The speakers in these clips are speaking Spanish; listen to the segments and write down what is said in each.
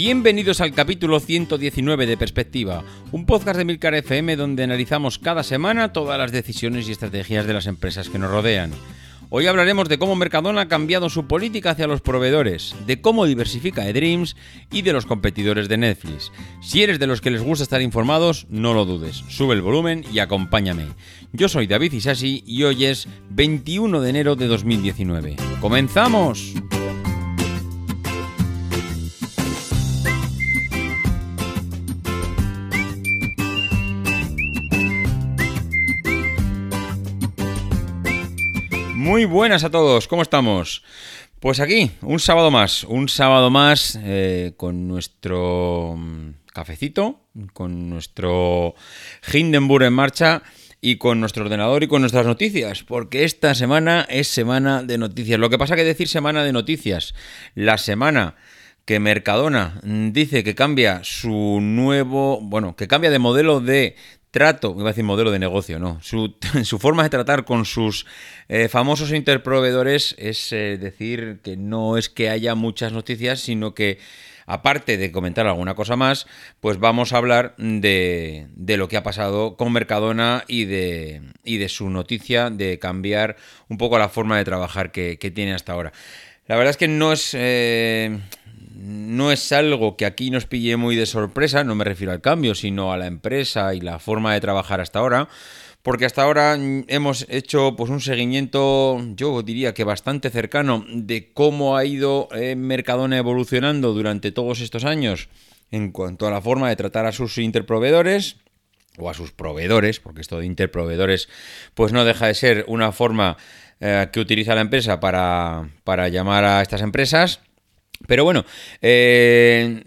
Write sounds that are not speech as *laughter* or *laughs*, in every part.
Bienvenidos al capítulo 119 de Perspectiva, un podcast de Milcar FM donde analizamos cada semana todas las decisiones y estrategias de las empresas que nos rodean. Hoy hablaremos de cómo Mercadona ha cambiado su política hacia los proveedores, de cómo diversifica eDreams y de los competidores de Netflix. Si eres de los que les gusta estar informados, no lo dudes, sube el volumen y acompáñame. Yo soy David Isasi y hoy es 21 de enero de 2019. ¡Comenzamos! Muy buenas a todos, ¿cómo estamos? Pues aquí, un sábado más, un sábado más eh, con nuestro mm, cafecito, con nuestro Hindenburg en marcha y con nuestro ordenador y con nuestras noticias, porque esta semana es semana de noticias. Lo que pasa que decir semana de noticias, la semana que Mercadona dice que cambia su nuevo, bueno, que cambia de modelo de trato, iba a decir modelo de negocio, no, *laughs* su, forma de tratar con sus eh, famosos interproveedores es eh, decir que no es que haya muchas noticias, sino que aparte de comentar alguna cosa más, pues vamos a hablar de, de lo que ha pasado con Mercadona y de, y de su noticia de cambiar un poco la forma de trabajar que, tiene hasta ahora. La verdad es que no es... Eh, no es algo que aquí nos pille muy de sorpresa, no me refiero al cambio, sino a la empresa y la forma de trabajar hasta ahora, porque hasta ahora hemos hecho pues un seguimiento, yo diría que bastante cercano de cómo ha ido eh, Mercadona evolucionando durante todos estos años en cuanto a la forma de tratar a sus interproveedores o a sus proveedores, porque esto de interproveedores pues no deja de ser una forma eh, que utiliza la empresa para, para llamar a estas empresas. Pero bueno, eh,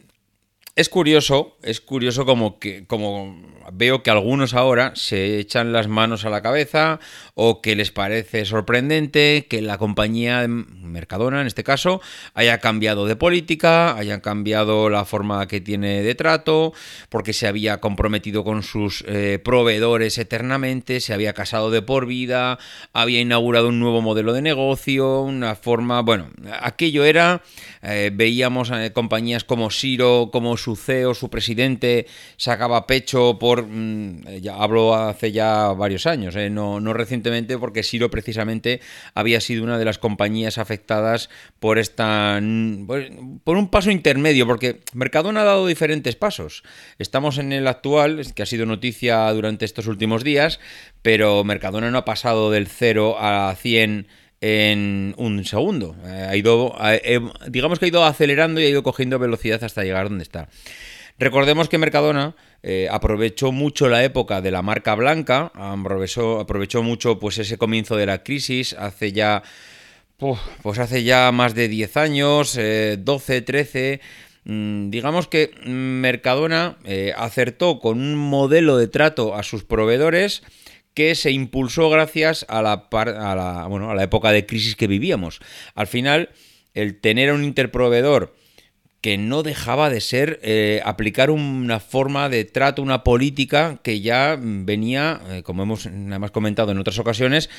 es curioso, es curioso como que como veo que algunos ahora se echan las manos a la cabeza o que les parece sorprendente que la compañía Mercadona en este caso haya cambiado de política, haya cambiado la forma que tiene de trato, porque se había comprometido con sus eh, proveedores eternamente, se había casado de por vida, había inaugurado un nuevo modelo de negocio, una forma, bueno, aquello era, eh, veíamos compañías como Siro, como su CEO, su presidente, sacaba pecho por... Mm, ya hablo hace ya varios años, eh, no, no, recientemente, porque Siro precisamente había sido una de las compañías afectadas por esta... Mm, por un paso intermedio, porque Mercadona ha dado diferentes pasos. Estamos en el actual, que ha sido noticia durante estos últimos días, pero Mercadona no ha pasado del 0 a 100 en un segundo. Eh, ha ido, eh, digamos que ha ido acelerando y ha ido cogiendo velocidad hasta llegar donde está. Recordemos que Mercadona eh, aprovechó mucho la época de la marca blanca, aprovechó, mucho pues ese comienzo de la crisis hace ya pues hace ya más de 10 años, 12, 13 mm, digamos que Mercadona acertó con un modelo de trato a sus proveedores que se impulsó gracias a la, a bueno, a la época de crisis que vivíamos. Al final, el tener un interproveedor que no dejaba de ser eh, aplicar una forma de trato, una política que ya venía, eh, como hemos además comentado en otras ocasiones,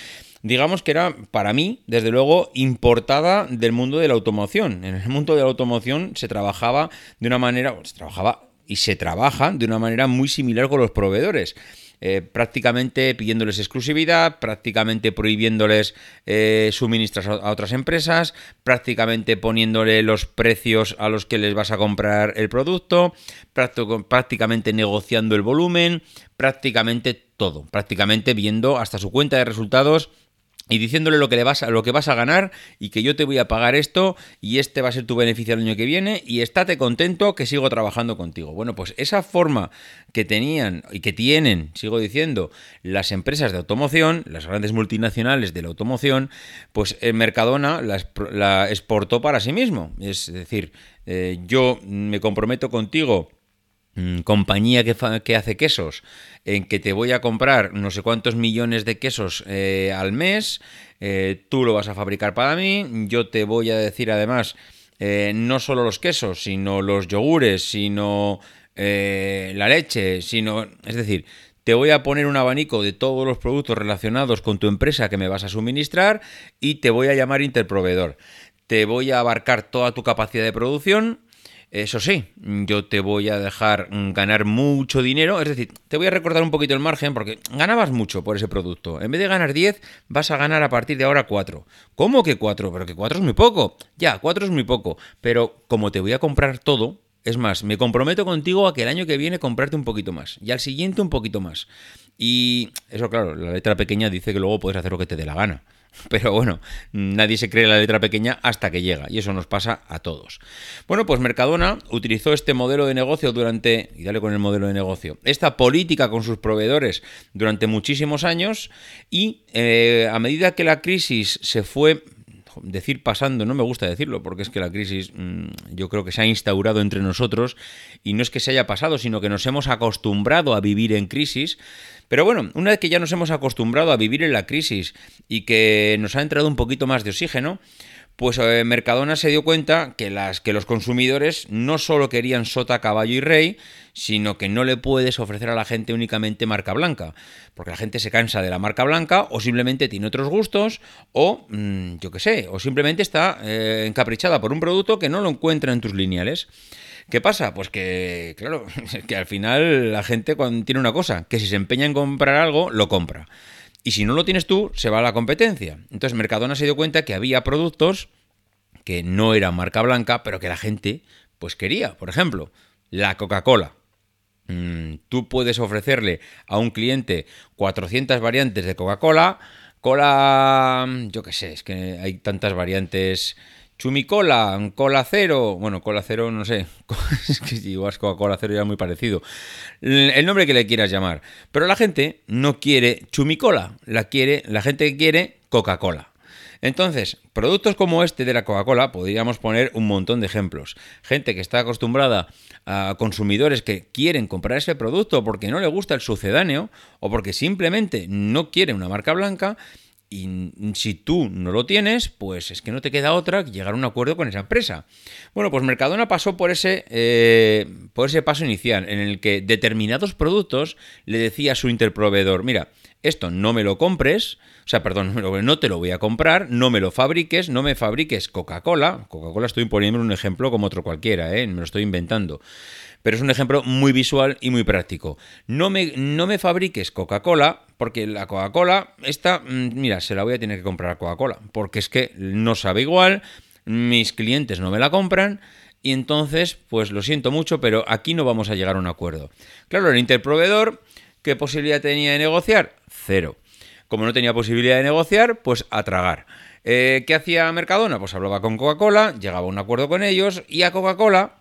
digamos que era para mí, desde luego, importada del mundo de la automoción. En el mundo de la automoción se trabajaba de una manera, se trabajaba y se trabaja de una manera muy similar con los proveedores. Eh, prácticamente pidiéndoles exclusividad, prácticamente prohibiéndoles eh, suministros a, otras empresas, prácticamente poniéndole los precios a los que les vas a comprar el producto, prácticamente negociando el volumen, prácticamente todo, prácticamente viendo hasta su cuenta de resultados y diciéndole lo que, le vas a, lo que vas a ganar y que yo te voy a pagar esto y este va a ser tu beneficio el año que viene y estate contento que sigo trabajando contigo. Bueno, pues esa forma que tenían y que tienen, sigo diciendo, las empresas de automoción, las grandes multinacionales de la automoción, pues el Mercadona la, exportó para sí mismo. Es decir, eh, yo me comprometo contigo compañía que, que, hace quesos, en que te voy a comprar no sé cuántos millones de quesos eh, al mes, eh, tú lo vas a fabricar para mí, yo te voy a decir además eh, no solo los quesos, sino los yogures, sino la leche, sino, es decir, te voy a poner un abanico de todos los productos relacionados con tu empresa que me vas a suministrar y te voy a llamar interproveedor. Te voy a abarcar toda tu capacidad de producción eso sí, yo te voy a dejar ganar mucho dinero, es decir, te voy a recordar un poquito el margen porque ganabas mucho por ese producto. En vez de ganar 10, vas a ganar a partir de ahora 4. ¿Cómo que 4? Pero que 4 es muy poco. Ya, 4 es muy poco. Pero como te voy a comprar todo, es más, me comprometo contigo a que el año que viene comprarte un poquito más y al siguiente un poquito más. Y eso, claro, la letra pequeña dice que luego puedes hacer lo que te dé la gana. *laughs* Pero bueno, nadie se cree la letra pequeña hasta que llega, y eso nos pasa a todos. Bueno, pues Mercadona utilizó este modelo de negocio durante, y dale con el modelo de negocio, esta política con sus proveedores durante muchísimos años, y eh, a medida que la crisis se fue decir pasando, no me gusta decirlo, porque es que la crisis mm, yo creo que se ha instaurado entre nosotros y no es que se haya pasado, sino que nos hemos acostumbrado a vivir en crisis. Pero bueno, una vez que ya nos hemos acostumbrado a vivir en la crisis y que nos ha entrado un poquito más de oxígeno, pues eh, Mercadona se dio cuenta que, las, que los consumidores no solo querían sota, caballo y rey, sino que no le puedes ofrecer a la gente únicamente marca blanca, porque la gente se cansa de la marca blanca o simplemente tiene otros gustos o, mm, yo qué sé, o simplemente está eh, encaprichada por un producto que no lo encuentra en tus lineales. ¿Qué pasa? Pues que, claro, *laughs* que al final la gente tiene una cosa, que si se empeña en comprar algo, lo compra. Y si no lo tienes tú, se va a la competencia. Entonces Mercadona se dio cuenta que había productos que no eran marca blanca, pero que la gente pues quería. Por ejemplo, la Coca-Cola. Mm, tú puedes ofrecerle a un cliente 400 variantes de Coca-Cola. Cola, yo qué sé, es que hay tantas variantes. Chumicola, cola cero, bueno, cola cero, no sé, *laughs* es que igual Coca-Cola cero ya muy parecido. El nombre que le quieras llamar. Pero la gente no quiere chumicola, la quiere, la gente quiere Coca-Cola. Entonces, productos como este de la Coca-Cola, podríamos poner un montón de ejemplos. Gente que está acostumbrada a consumidores que quieren comprar ese producto porque no le gusta el sucedáneo o porque simplemente no quiere una marca blanca y si tú no lo tienes, pues es que no te queda otra que llegar a un acuerdo con esa empresa. Bueno, pues Mercadona pasó por ese, eh, por ese paso inicial en el que determinados productos le decía a su interproveedor, mira, esto no me lo compres, o sea, perdón, no te lo voy a comprar, no me lo fabriques, no me fabriques Coca-Cola. Coca-Cola estoy poniendo un ejemplo como otro cualquiera, ¿eh? me lo estoy inventando. Pero es un ejemplo muy visual y muy práctico. No me, no me fabriques Coca-Cola, porque la Coca-Cola, esta, mm, mira, se la voy a tener que comprar a Coca-Cola, porque es que no sabe igual, mis clientes no me la compran. Y entonces, pues lo siento mucho, pero aquí no vamos a llegar a un acuerdo. Claro, el interproveedor, ¿qué posibilidad tenía de negociar? Cero. Como no tenía posibilidad de negociar, pues a tragar. Eh, ¿Qué hacía Mercadona? Pues hablaba con Coca-Cola, llegaba a un acuerdo con ellos y a Coca-Cola,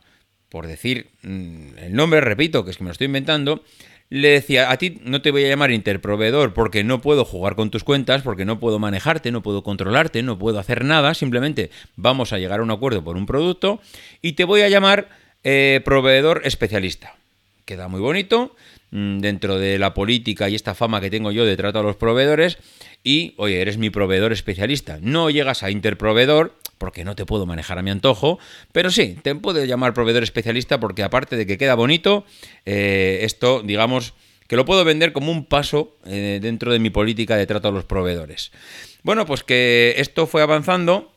por decir mm, el nombre, repito, que es que me lo estoy inventando, le decía, a ti no te voy a llamar interproveedor porque no puedo jugar con tus cuentas, porque no puedo manejarte, no puedo controlarte, no puedo hacer nada, simplemente vamos a llegar a un acuerdo por un producto y te voy a llamar eh, proveedor especialista. Queda muy bonito, Mm, dentro de la política y esta fama que tengo yo de trato a los proveedores y, oye, eres mi proveedor especialista. No llegas a interproveedor porque no te puedo manejar a mi antojo, pero sí, te puedo llamar proveedor especialista porque aparte de que queda bonito, eh, esto, digamos, que lo puedo vender como un paso eh, dentro de mi política de trato a los proveedores. Bueno, pues que esto fue avanzando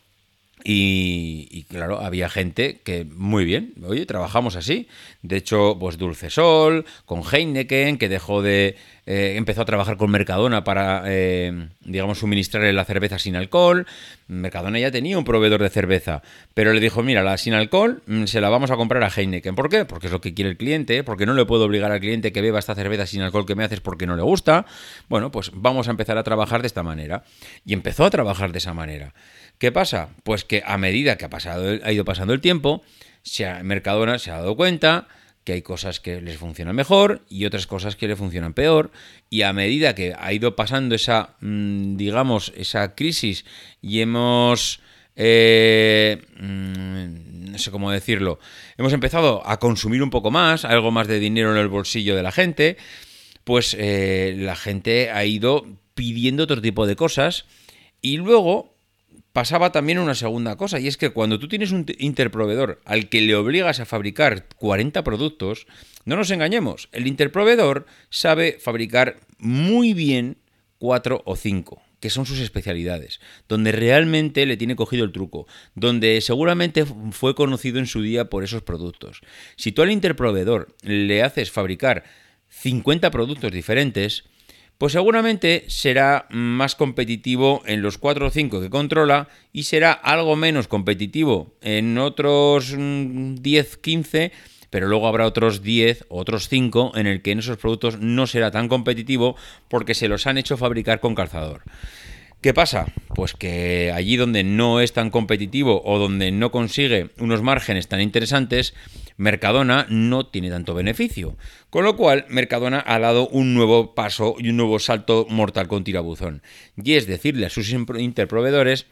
y, claro, había gente que muy bien, oye, trabajamos así. De hecho, pues Dulce Sol, con Heineken, que dejó de. Eh, empezó a trabajar con Mercadona para, eh, digamos, suministrarle la cerveza sin alcohol. Mercadona ya tenía un proveedor de cerveza, pero le dijo: Mira, la sin alcohol mm, se la vamos a comprar a Heineken. ¿Por qué? Porque es lo que quiere el cliente, porque no le puedo obligar al cliente que beba esta cerveza sin alcohol que me haces porque no le gusta. Bueno, pues vamos a empezar a trabajar de esta manera. Y empezó a trabajar de esa manera. ¿Qué pasa? Pues que a medida que ha, pasado, ha ido pasando el tiempo, se Mercadona se ha dado cuenta que hay cosas que les funcionan mejor y otras cosas que le funcionan peor. Y a medida que ha ido pasando esa, mm, digamos, esa crisis y hemos... Eh, mm, no sé cómo decirlo, hemos empezado a consumir un poco más, algo más de dinero en el bolsillo de la gente, pues eh, la gente ha ido pidiendo otro tipo de cosas y luego pasaba también una segunda cosa, y es que cuando tú tienes un interproveedor al que le obligas a fabricar 40 productos, no nos engañemos, el interproveedor sabe fabricar muy bien 4 o 5 que son sus especialidades, donde realmente le tiene cogido el truco, donde seguramente fue conocido en su día por esos productos. Si tú al interproveedor le haces fabricar 50 productos diferentes, pues seguramente será más competitivo en los 4 o 5 que controla y será algo menos competitivo en otros 10, 15, pero luego habrá otros 10 o otros 5 en el que en esos productos no será tan competitivo porque se los han hecho fabricar con calzador. ¿Qué pasa? Pues que allí donde no es tan competitivo o donde no consigue unos márgenes tan interesantes, Mercadona no tiene tanto beneficio. Con lo cual, Mercadona ha dado un nuevo paso y un nuevo salto mortal con tirabuzón. Y es decirle a sus interproveedores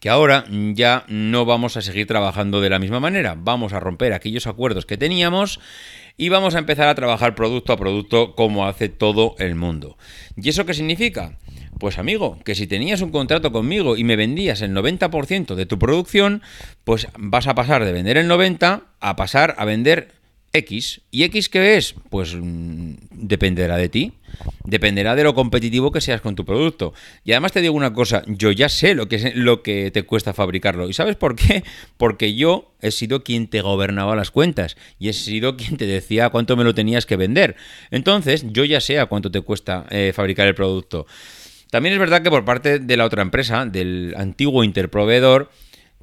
que ahora ya no vamos a seguir trabajando de la misma manera. Vamos a romper aquellos acuerdos que teníamos y vamos a empezar a trabajar producto a producto como hace todo el mundo. ¿Y eso qué significa? Pues amigo, que si tenías un contrato conmigo y me vendías el 90% de tu producción, pues vas a pasar de vender el 90% a pasar a vender X. ¿Y X qué es? Pues mm, dependerá de ti. Dependerá de lo competitivo que seas con tu producto. Y además te digo una cosa, yo ya sé lo que, es, lo que te cuesta fabricarlo. ¿Y sabes por qué? Porque yo he sido quien te gobernaba las cuentas y he sido quien te decía cuánto me lo tenías que vender. Entonces, yo ya sé a cuánto te cuesta eh, fabricar el producto. También es verdad que por parte de la otra empresa, del antiguo interproveedor,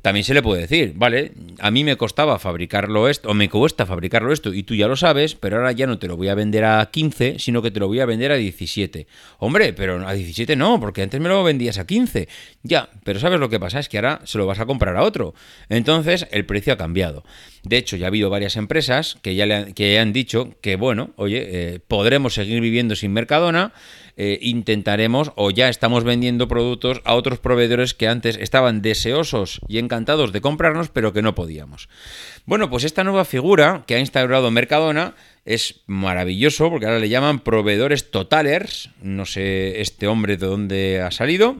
también se le puede decir, vale, a mí me costaba fabricarlo esto, o me cuesta fabricarlo esto, y tú ya lo sabes, pero ahora ya no te lo voy a vender a 15, sino que te lo voy a vender a 17. Hombre, pero a 17 no, porque antes me lo vendías a 15. Ya, pero ¿sabes lo que pasa? Es que ahora se lo vas a comprar a otro. Entonces, el precio ha cambiado. De hecho, ya ha habido varias empresas que ya, le que han dicho que, bueno, oye, eh, podremos seguir viviendo sin Mercadona, eh, intentaremos o ya estamos vendiendo productos a otros proveedores que antes estaban deseosos y encantados de comprarnos, pero que no podíamos. Bueno, pues esta nueva figura que ha instaurado Mercadona es maravilloso porque ahora le llaman proveedores totalers, no sé este hombre de dónde ha salido,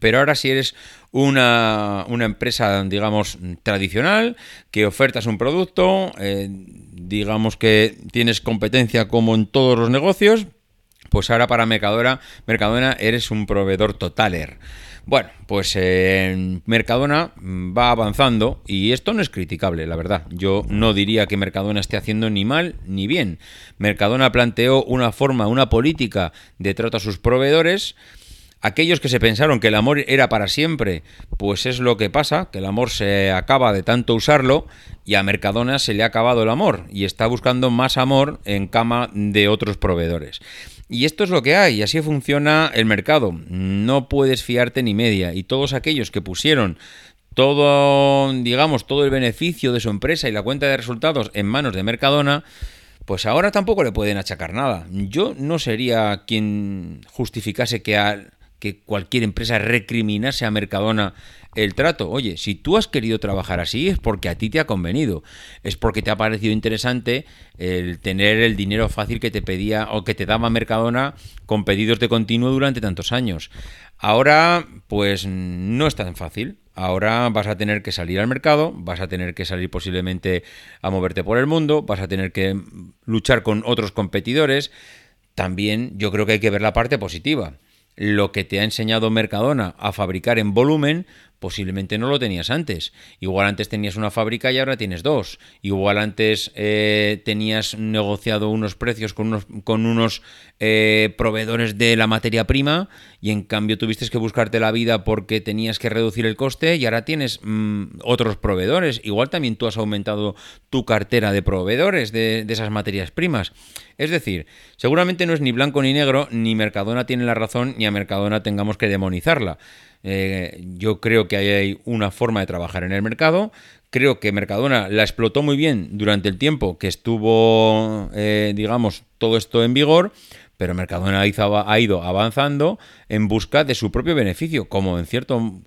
pero ahora si eres una, empresa, digamos, tradicional, que ofertas un producto, eh, digamos que tienes competencia como en todos los negocios, pues ahora para Mercadona, Mercadona eres un proveedor totaler. Bueno, pues Mercadona va avanzando y esto no es criticable, la verdad. Yo no diría que Mercadona esté haciendo ni mal ni bien. Mercadona planteó una forma, una política de trato a sus proveedores. Aquellos que se pensaron que el amor era para siempre, pues es lo que pasa, que el amor se acaba de tanto usarlo y a Mercadona se le ha acabado el amor y está buscando más amor en cama de otros proveedores. Y esto es lo que hay, y así funciona el mercado. No puedes fiarte ni media. Y todos aquellos que pusieron todo, digamos, todo el beneficio de su empresa y la cuenta de resultados en manos de Mercadona, pues ahora tampoco le pueden achacar nada. Yo no sería quien justificase que, que cualquier empresa recriminase a Mercadona el trato. Oye, si tú has querido trabajar así es porque a ti te ha convenido, es porque te ha parecido interesante el tener el dinero fácil que te pedía o que te daba Mercadona con pedidos de continuo durante tantos años. Ahora, pues no es tan fácil. ahora vas a tener que salir al mercado, vas a tener que salir posiblemente a moverte por el mundo, vas a tener que luchar con otros competidores. También yo creo que hay que ver la parte positiva lo que te ha enseñado Mercadona a fabricar en volumen, posiblemente no lo tenías antes. Igual antes tenías una fábrica y ahora tienes dos. Igual antes eh, tenías negociado unos precios con unos, con unos eh, proveedores de la materia prima y en cambio tuviste que buscarte la vida porque tenías que reducir el coste y ahora tienes mm, otros proveedores. Igual también tú has aumentado tu cartera de proveedores de, de esas materias primas. Es decir, seguramente no es ni blanco ni negro, ni Mercadona tiene la razón, ni a Mercadona tengamos que demonizarla. Eh, yo creo que hay una forma de trabajar en el mercado. Creo que Mercadona la explotó muy bien durante el tiempo que estuvo, eh, digamos, todo esto en vigor, pero Mercadona ha ido avanzando en busca de su propio beneficio, como en cierto,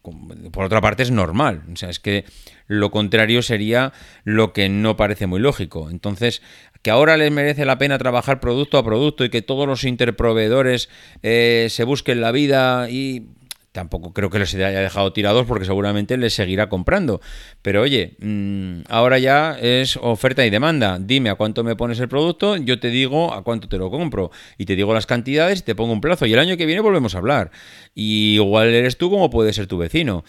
por otra parte es normal. O sea, es que lo contrario sería lo que no parece muy lógico. Entonces, que ahora les merece la pena trabajar producto a producto y que todos los interproveedores eh, se busquen la vida y tampoco creo que les haya dejado tirados porque seguramente les seguirá comprando. Pero oye, mm, ahora ya es oferta y demanda. Dime a cuánto me pones el producto, yo te digo a cuánto te lo compro. Y te digo las cantidades y te pongo un plazo. Y el año que viene volvemos a hablar. Y igual eres tú como puede ser tu vecino.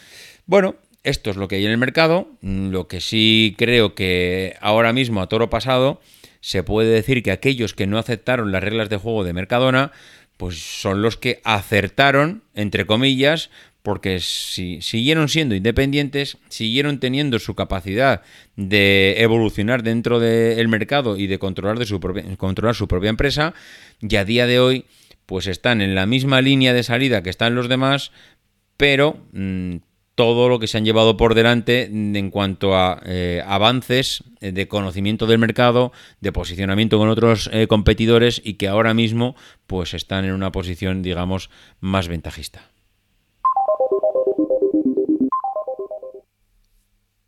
Bueno, esto es lo que hay en el mercado. Mm, lo que sí creo que ahora mismo, a toro pasado, se puede decir que aquellos que no aceptaron las reglas de juego de Mercadona, pues son los que acertaron, entre comillas, porque si siguieron siendo independientes, siguieron teniendo su capacidad de evolucionar dentro del mercado y de controlar, de su propia, controlar su propia empresa, y a día de hoy, pues están en la misma línea de salida que están los demás, pero mm, todo lo que se han llevado por delante en cuanto a eh, avances de conocimiento del mercado, de posicionamiento con otros eh, competidores y que ahora mismo pues están en una posición digamos más ventajista.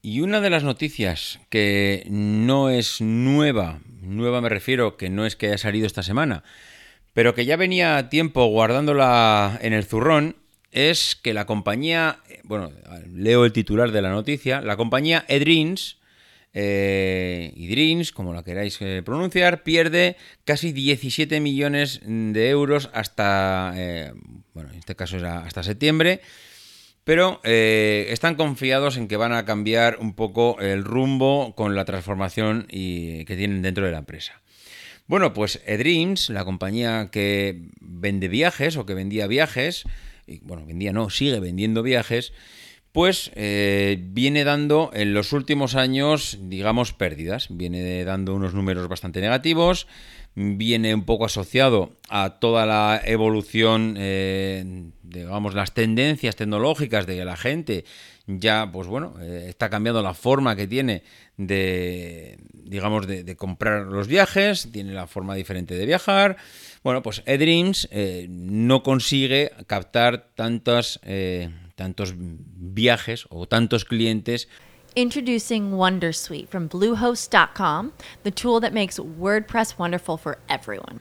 Y una de las noticias que no es nueva, nueva me refiero que no es que haya salido esta semana, pero que ya venía tiempo guardándola en el zurrón, es que la compañía, bueno, leo el titular de la noticia, la compañía Edrins, eh, Idrins, como la queráis eh, pronunciar, pierde casi 17 millones de euros hasta, eh, bueno, en este caso era hasta septiembre, pero eh, están confiados en que van a cambiar un poco el rumbo con la transformación y, que tienen dentro de la empresa. Bueno, pues Edreams, la compañía que vende viajes o que vendía viajes, bueno, vendía no, sigue vendiendo viajes, pues eh, viene dando en los últimos años, digamos, pérdidas. Viene dando unos números bastante negativos, viene un poco asociado a toda la evolución, eh, digamos, las tendencias tecnológicas de la gente. Ya, pues bueno, eh, está cambiando la forma que tiene de, digamos, de, comprar los viajes, tiene la forma diferente de viajar. Bueno, pues eDreams eh, no consigue captar tantos, eh, tantos viajes o tantos clientes. Introducing Wondersuite from Bluehost.com, the tool that makes WordPress wonderful for everyone.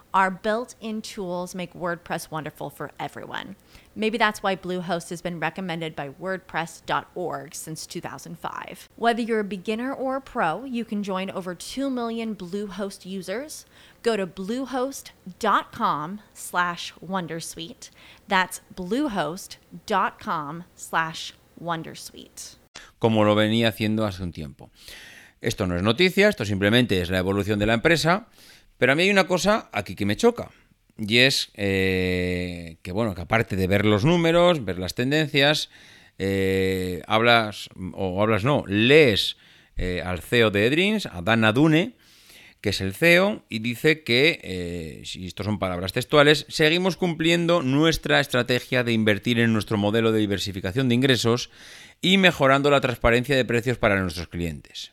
Our built in tools make WordPress wonderful for everyone. Maybe that's why Bluehost has been recommended by WordPress.org since 2005. Whether you're a beginner or a pro, you can join over 2 million Bluehost users. Go to bluehost.com slash Wondersuite. That's bluehost.com slash Wondersuite. Como lo venía haciendo hace un tiempo. Esto no es noticia, esto simplemente es la evolución de la empresa. Pero a mí hay una cosa aquí que me choca. Y es eh, que, bueno, que aparte de ver los números, ver las tendencias, eh, hablas, o hablas no, lees eh, al CEO de Edrins, a Dan Adune, que es el CEO, y dice que, si esto son palabras textuales, seguimos cumpliendo nuestra estrategia de invertir en nuestro modelo de diversificación de ingresos y mejorando la transparencia de precios para nuestros clientes.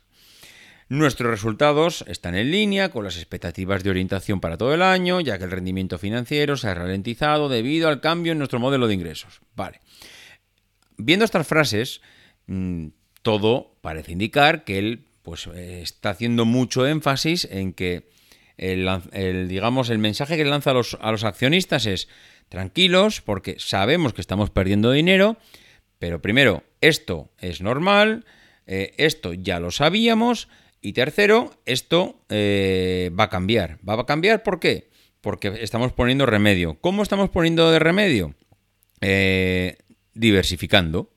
Nuestros resultados están en línea con las expectativas de orientación para todo el año, ya que el rendimiento financiero se ha ralentizado debido al cambio en nuestro modelo de ingresos. Vale. Viendo estas frases, mm, todo parece indicar que él pues, está haciendo mucho énfasis en que el, digamos, el mensaje que lanza a los, a los accionistas es tranquilos porque sabemos que estamos perdiendo dinero, pero primero, esto es normal, eh, esto ya lo sabíamos y tercero, esto eh, va a cambiar. ¿Va a cambiar por qué? Porque estamos poniendo remedio. ¿Cómo estamos poniendo de remedio? Eh, diversificando.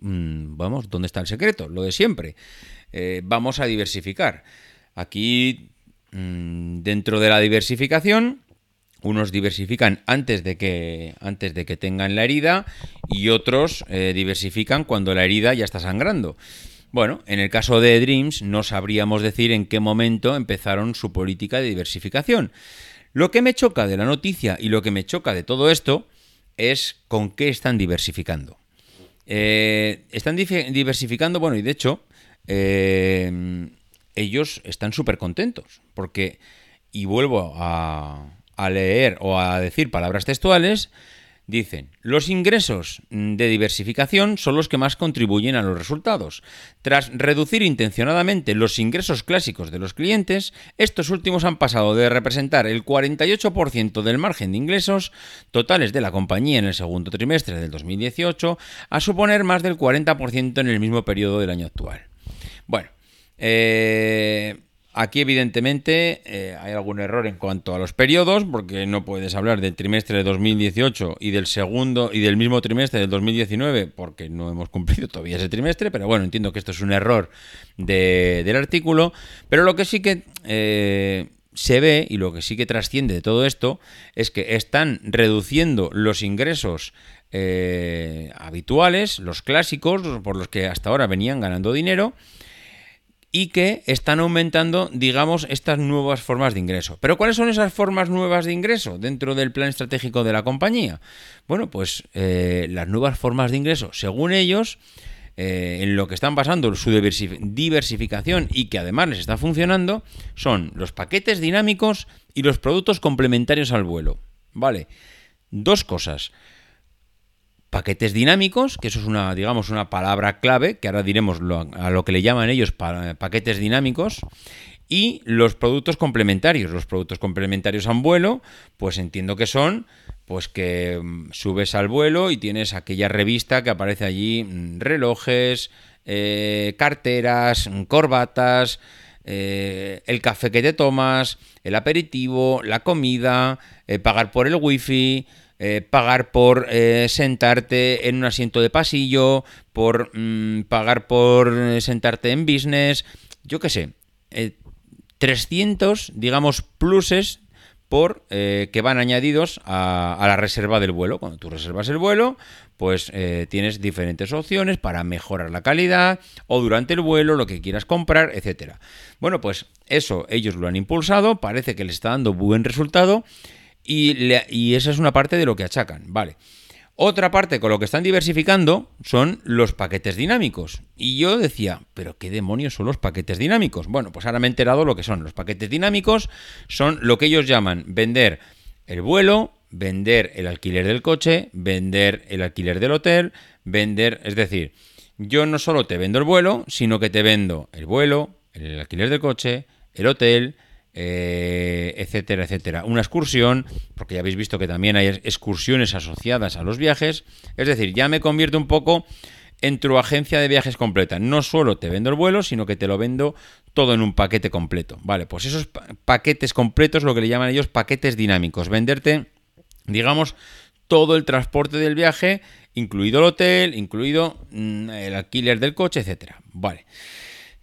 Mm, vamos, ¿dónde está el secreto? Lo de siempre. Eh, vamos a diversificar. Aquí, mm, dentro de la diversificación, unos diversifican antes de que, antes de que tengan la herida y otros diversifican cuando la herida ya está sangrando. Bueno, en el caso de Dreams no sabríamos decir en qué momento empezaron su política de diversificación. Lo que me choca de la noticia y lo que me choca de todo esto es con qué están diversificando. Eh, están diversificando, bueno, y de hecho, eh, ellos están súper contentos, porque, y vuelvo a, a leer o a decir palabras textuales, Dicen, los ingresos de diversificación son los que más contribuyen a los resultados. Tras reducir intencionadamente los ingresos clásicos de los clientes, estos últimos han pasado de representar el 48% del margen de ingresos totales de la compañía en el segundo trimestre del 2018 a suponer más del 40% en el mismo periodo del año actual. Bueno, eh, Aquí, evidentemente, eh, hay algún error en cuanto a los periodos, porque no puedes hablar del trimestre de 2018 y del segundo y del mismo trimestre del 2019, porque no hemos cumplido todavía ese trimestre. Pero bueno, entiendo que esto es un error del artículo. Pero lo que sí que eh, se ve y lo que sí que trasciende de todo esto es que están reduciendo los ingresos eh, habituales, los clásicos, por los que hasta ahora venían ganando dinero y que están aumentando, digamos, estas nuevas formas de ingreso. Pero ¿cuáles son esas formas nuevas de ingreso dentro del plan estratégico de la compañía? Bueno, pues eh, las nuevas formas de ingreso, según ellos, eh, en lo que están basando su diversificación y que además les está funcionando, son los paquetes dinámicos y los productos complementarios al vuelo. Vale, dos cosas paquetes dinámicos, que eso es una, digamos, una palabra clave, que ahora diremos a lo que le llaman ellos paquetes dinámicos, y los productos complementarios. Los productos complementarios a un vuelo, pues entiendo que son, pues que mm, subes al vuelo y tienes aquella revista que aparece allí, mm, relojes, eh, carteras, mm, corbatas, eh, el café que te tomas, el aperitivo, la comida, eh, pagar por el wifi, eh, pagar por eh, sentarte en un asiento de pasillo, por mm, pagar por eh, sentarte en business, yo qué sé, 300, digamos, pluses por que van añadidos a, la reserva del vuelo. Cuando tú reservas el vuelo, pues tienes diferentes opciones para mejorar la calidad o durante el vuelo, lo que quieras comprar, etcétera. Bueno, pues eso ellos lo han impulsado, parece que les está dando buen resultado y, esa es una parte de lo que achacan, vale. Otra parte con lo que están diversificando son los paquetes dinámicos. Y yo decía, ¿pero qué demonios son los paquetes dinámicos? Bueno, pues ahora me he enterado lo que son. Los paquetes dinámicos son lo que ellos llaman vender el vuelo, vender el alquiler del coche, vender el alquiler del hotel, vender, es decir, yo no solo te vendo el vuelo, sino que te vendo el vuelo, el alquiler del coche, el hotel, eh, etcétera, etcétera. Una excursión, porque ya habéis visto que también hay excursiones asociadas a los viajes, es decir, ya me convierto un poco en tu agencia de viajes completa. No solo te vendo el vuelo, sino que te lo vendo todo en un paquete completo. Vale, pues esos paquetes completos, lo que le llaman ellos paquetes dinámicos, venderte, digamos, todo el transporte del viaje, incluido el hotel, incluido mm, el alquiler del coche, etcétera. Vale.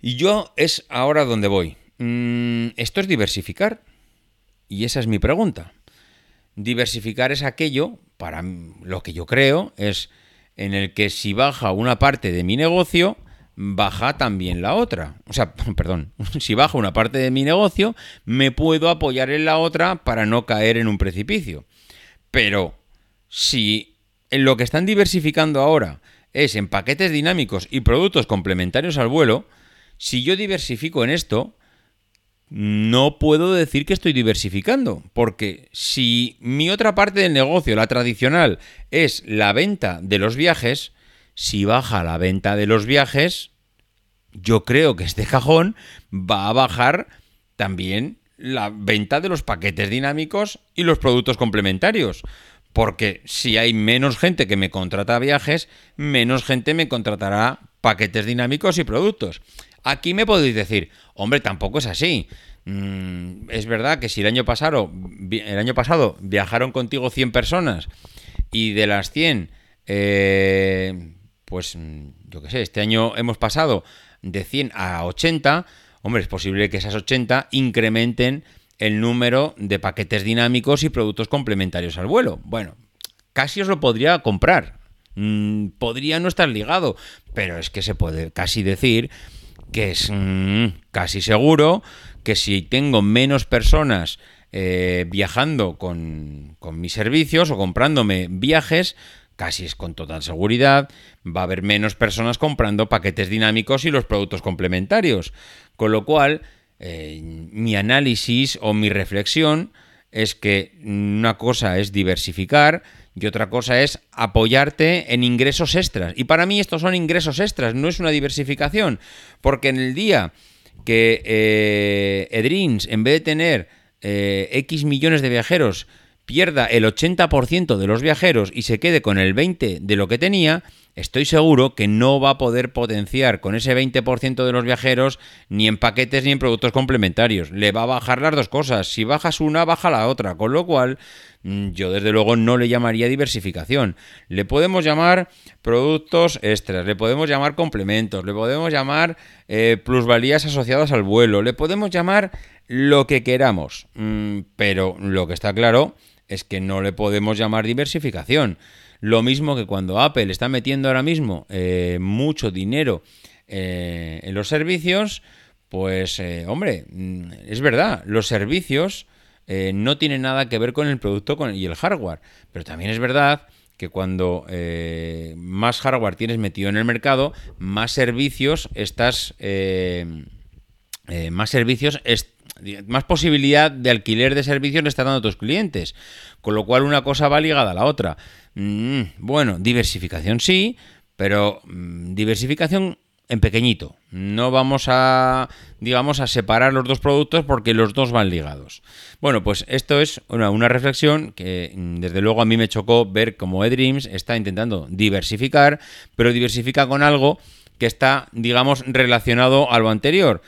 Y yo es ahora donde voy. Mm, esto es diversificar. Y esa es mi pregunta. Diversificar es aquello, para lo que yo creo, es en el que si baja una parte de mi negocio, baja también la otra. O sea, *laughs* perdón, *laughs* si baja una parte de mi negocio, me puedo apoyar en la otra para no caer en un precipicio. Pero si en lo que están diversificando ahora es en paquetes dinámicos y productos complementarios al vuelo, si yo diversifico en esto, no puedo decir que estoy diversificando, porque si mi otra parte del negocio, la tradicional, es la venta de los viajes, si baja la venta de los viajes, yo creo que este cajón va a bajar también la venta de los paquetes dinámicos y los productos complementarios. Porque si hay menos gente que me contrata viajes, menos gente me contratará paquetes dinámicos y productos. Aquí me podéis decir, hombre, tampoco es así. Mm, es verdad que si el año pasado, el año pasado viajaron contigo 100 personas y de las 100, eh, pues yo qué sé, este año hemos pasado de 100 a 80, hombre, es posible que esas 80 incrementen el número de paquetes dinámicos y productos complementarios al vuelo. Bueno, casi os lo podría comprar. Mm, podría no estar ligado, pero es que se puede casi decir que es mm, casi seguro que si tengo menos personas eh, viajando con, con mis servicios o comprándome viajes, casi es con total seguridad, va a haber menos personas comprando paquetes dinámicos y los productos complementarios. Con lo cual, eh, mi análisis o mi reflexión es que una cosa es diversificar y otra cosa es apoyarte en ingresos extras. Y para mí estos son ingresos extras, no es una diversificación, porque en el día que eh, Edrins, en vez de tener eh, X millones de viajeros, pierda el 80% de los viajeros y se quede con el 20% de lo que tenía, estoy seguro que no va a poder potenciar con ese 20% de los viajeros ni en paquetes ni en productos complementarios. Le va a bajar las dos cosas. Si bajas una, baja la otra. Con lo cual, mm, yo desde luego no le llamaría diversificación. Le podemos llamar productos extras, le podemos llamar complementos, le podemos llamar eh, plusvalías asociadas al vuelo, le podemos llamar lo que queramos. Mm, pero lo que está claro es que no le podemos llamar diversificación. Lo mismo que cuando Apple está metiendo ahora mismo eh, mucho dinero eh, en los servicios, pues hombre, hombre, mm, es verdad, los servicios eh, no tienen nada que ver con el producto y el hardware, pero también es verdad que cuando más hardware tienes metido en el mercado, más servicios estás... más servicios más posibilidad de alquiler de servicios le está dando a tus clientes. Con lo cual una cosa va ligada a la otra. Mm, bueno, diversificación sí, pero mm, diversificación en pequeñito. No vamos a, digamos, a separar los dos productos porque los dos van ligados. Bueno, pues esto es una, una reflexión que mm, desde luego a mí me chocó ver cómo eDreams está intentando diversificar, pero diversifica con algo que está, digamos, relacionado a lo anterior.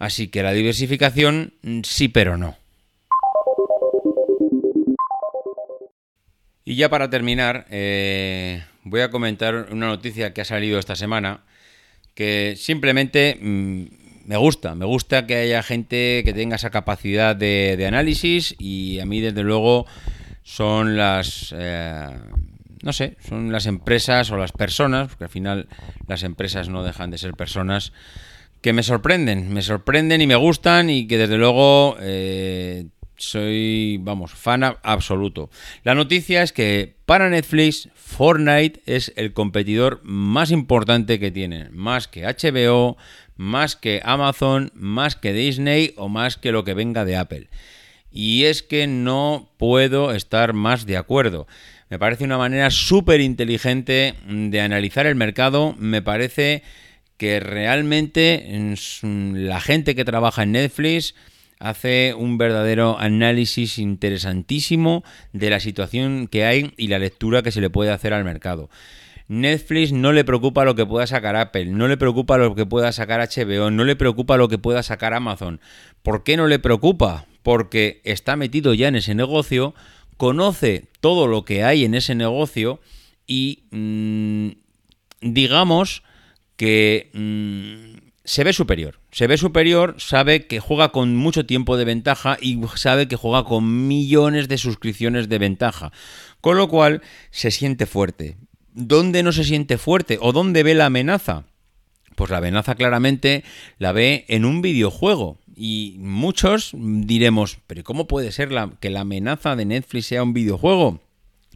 Así que la diversificación mm, sí, pero no. Y ya para terminar, eh, voy a comentar una noticia que ha salido esta semana que simplemente mm, me gusta, me gusta que haya gente que tenga esa capacidad de, análisis y a mí desde luego son las... Eh, no sé, son las empresas o las personas, porque al final las empresas no dejan de ser personas, que me sorprenden, me sorprenden y me gustan y que desde luego eh, soy, vamos, fan absoluto. La noticia es que para Netflix, Fortnite es el competidor más importante que tienen, más que HBO, más que Amazon, más que Disney o más que lo que venga de Apple. Y es que no puedo estar más de acuerdo. Me parece una manera súper inteligente de analizar el mercado, me parece que realmente la gente que trabaja en Netflix hace un verdadero análisis interesantísimo de la situación que hay y la lectura que se le puede hacer al mercado. Netflix no le preocupa lo que pueda sacar Apple, no le preocupa lo que pueda sacar HBO, no le preocupa lo que pueda sacar Amazon. ¿Por qué no le preocupa? Porque está metido ya en ese negocio, conoce todo lo que hay en ese negocio y mm, digamos que mm, se ve superior. Se ve superior, sabe que juega con mucho tiempo de ventaja y sabe que juega con millones de suscripciones de ventaja. Con lo cual se siente fuerte. ¿Dónde no se siente fuerte o dónde ve la amenaza? pues la amenaza claramente la ve en un videojuego. Y muchos diremos, pero ¿cómo puede ser que la amenaza de Netflix sea un videojuego?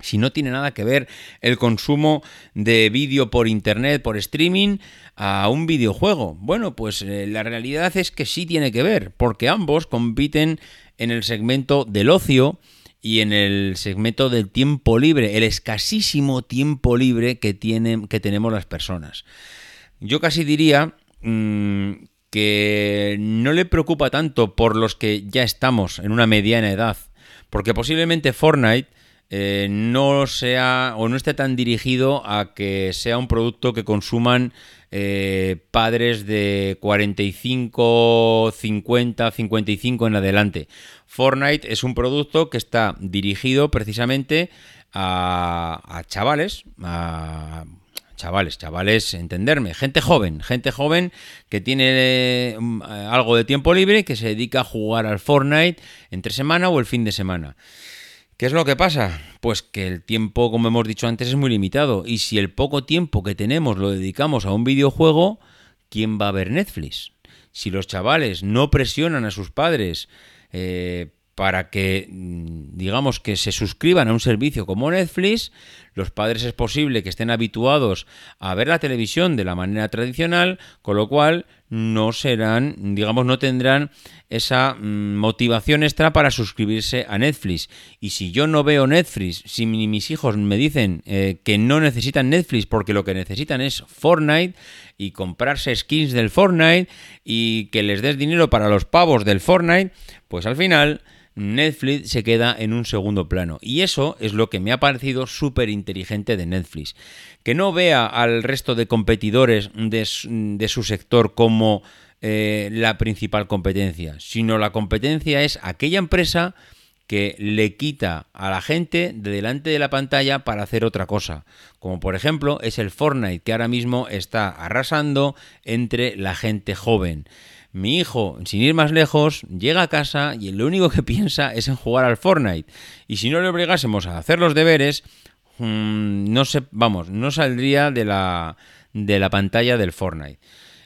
Si no tiene nada que ver el consumo de vídeo por internet, por streaming, a un videojuego. Bueno, pues eh, la realidad es que sí tiene que ver, porque ambos compiten en el segmento del ocio y en el segmento del tiempo libre, el escasísimo tiempo libre que, tienen, que tenemos las personas. Yo casi diría mm, que no le preocupa tanto por los que ya estamos en una mediana edad, porque posiblemente Fortnite eh, no sea o no esté tan dirigido a que sea un producto que consuman eh, padres de 45, 50, 55 en adelante. Fortnite es un producto que está dirigido precisamente a, a chavales, a chavales, chavales, entenderme, gente joven, gente joven que tiene mm, algo de tiempo libre que se dedica a jugar al Fortnite entre semana o el fin de semana. ¿Qué es lo que pasa? Pues que el tiempo, como hemos dicho antes, es muy limitado. Y si el poco tiempo que tenemos lo dedicamos a un videojuego, ¿quién va a ver Netflix? Si los chavales no presionan a sus padres eh, para que, mm, digamos, que se suscriban a un servicio como Netflix, los padres es posible que estén habituados a ver la televisión de la manera tradicional, con lo cual no serán, digamos, no tendrán esa mm, motivación extra para suscribirse a Netflix. Y si yo no veo Netflix, si mis hijos me dicen eh, que no necesitan Netflix porque lo que necesitan es Fortnite y comprarse skins del Fortnite y que les des dinero para los pavos del Fortnite, pues al final Netflix se queda en un segundo plano. Y eso es lo que me ha parecido súper inteligente de Netflix. Que no vea al resto de competidores de, su sector como eh, la principal competencia, sino la competencia es aquella empresa que le quita a la gente de delante de la pantalla para hacer otra cosa. Como por ejemplo es el Fortnite que ahora mismo está arrasando entre la gente joven. Mi hijo, sin ir más lejos, llega a casa y lo único que *laughs* piensa es en jugar al Fortnite. Y si no le obligásemos a hacer los deberes, mm, no sé, vamos, no saldría de la, de la pantalla del Fortnite.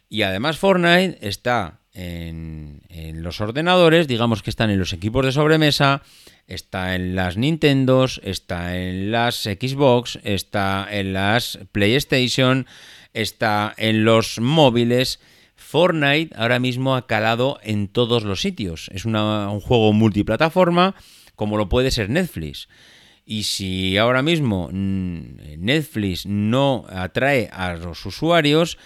Y además Fortnite está en, en, los ordenadores, digamos que están en los equipos de sobremesa, está en las Nintendos, está en las Xbox, está en las PlayStation, está en los móviles Fortnite ahora mismo ha calado en todos los sitios. Es un juego multiplataforma como lo puede ser Netflix. Y si ahora mismo mm, Netflix no atrae a los usuarios,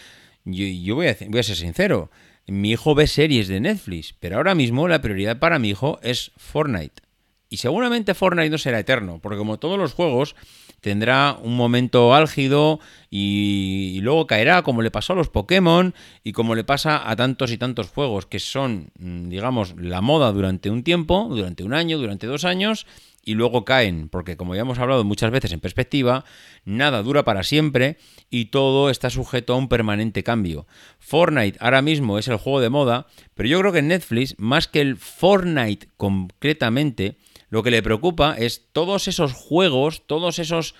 yo, voy, a, voy, a, ser sincero, mi hijo ve series de Netflix, pero ahora mismo la prioridad para mi hijo es Fortnite. Y seguramente Fortnite no será eterno, porque como todos los juegos, tendrá un momento álgido y, luego caerá como le pasó a los Pokémon y como le pasa a tantos y tantos juegos que son, mm, digamos, la moda durante un tiempo, durante un año, durante dos años y luego caen, porque como ya hemos hablado muchas veces en perspectiva, nada dura para siempre y todo está sujeto a un permanente cambio. Fortnite ahora mismo es el juego de moda, pero yo creo que Netflix, más que el Fortnite concretamente, lo que le preocupa es todos esos juegos, todos esos,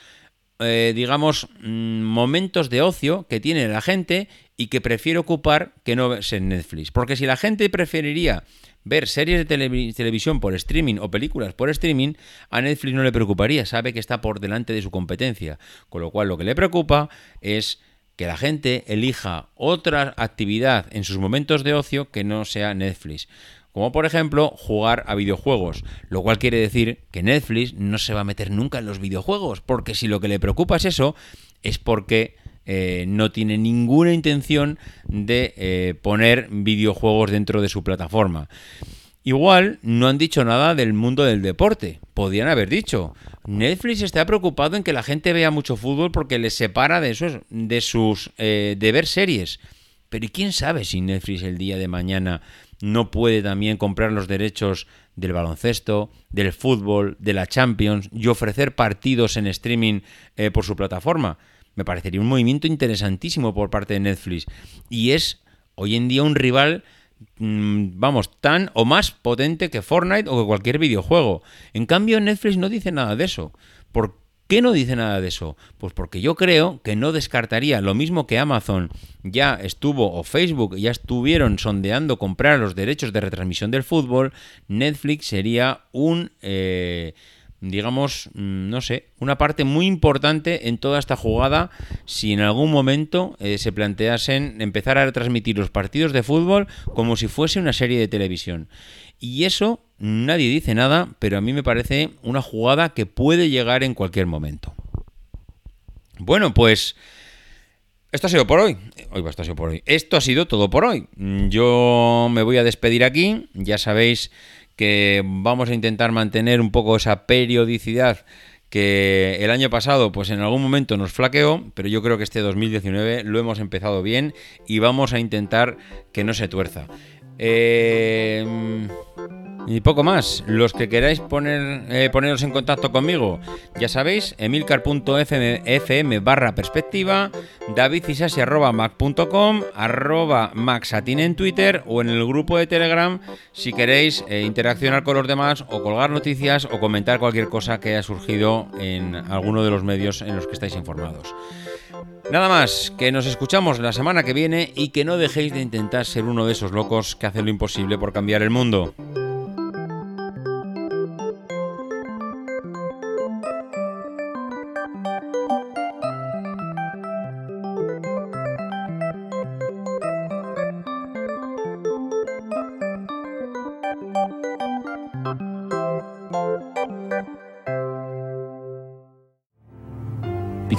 eh, digamos, mm, momentos de ocio que tiene la gente y que prefiere ocupar que no verse en Netflix. Porque si la gente preferiría ver series de televisión por streaming o películas por streaming, a Netflix no le preocuparía, sabe que está por delante de su competencia. Con lo cual lo que le preocupa es que la gente elija otra actividad en sus momentos de ocio que no sea Netflix como por ejemplo jugar a videojuegos, lo cual quiere decir que Netflix no se va a meter nunca en los videojuegos, porque si lo que le preocupa es eso, es porque eh, no tiene ninguna intención de eh, poner videojuegos dentro de su plataforma. Igual no han dicho nada del mundo del deporte. Podían haber dicho. Netflix está preocupado en que la gente vea mucho fútbol porque les separa de, esos, de sus eh, de ver series. Pero quién sabe si Netflix el día de mañana no puede también comprar los derechos del baloncesto, del fútbol, de la Champions y ofrecer partidos en streaming eh, por su plataforma. Me parecería un movimiento interesantísimo por parte de Netflix. Y es hoy en día un rival, mm, vamos, tan o más potente que Fortnite o que cualquier videojuego. En cambio, Netflix no dice nada de eso. ¿Por qué no dice nada de eso? Pues porque yo creo que no descartaría lo mismo que Amazon ya estuvo o Facebook ya estuvieron sondeando comprar los derechos de retransmisión del fútbol, Netflix sería un... Eh, digamos, mm, no sé, una parte muy importante en toda esta jugada si en algún momento eh, se planteasen empezar a retransmitir los partidos de fútbol como si fuese una serie de televisión. Y eso nadie dice nada, pero a mí me parece una jugada que puede llegar en cualquier momento. Bueno, pues esto ha sido por hoy. Hoy esto ha sido por hoy. Esto ha sido todo por hoy. Yo me voy a despedir aquí. Ya sabéis que vamos a intentar mantener un poco esa periodicidad que el año pasado pues en algún momento nos flaqueó, pero yo creo que este 2019 lo hemos empezado bien y vamos a intentar que no se tuerza. Eh, y poco más. Los que queráis eh, poneros en contacto conmigo, ya sabéis, emilcar.fm barra perspectiva, davidcisasi.mac.com, arroba maxatin en Twitter o en el grupo de Telegram si queréis eh, interaccionar con los demás o colgar noticias o comentar cualquier cosa que haya surgido en alguno de los medios en los que estáis informados. Nada más, que nos escuchamos la semana que viene y que no dejéis de intentar ser uno de esos locos que hacen lo imposible por cambiar el mundo.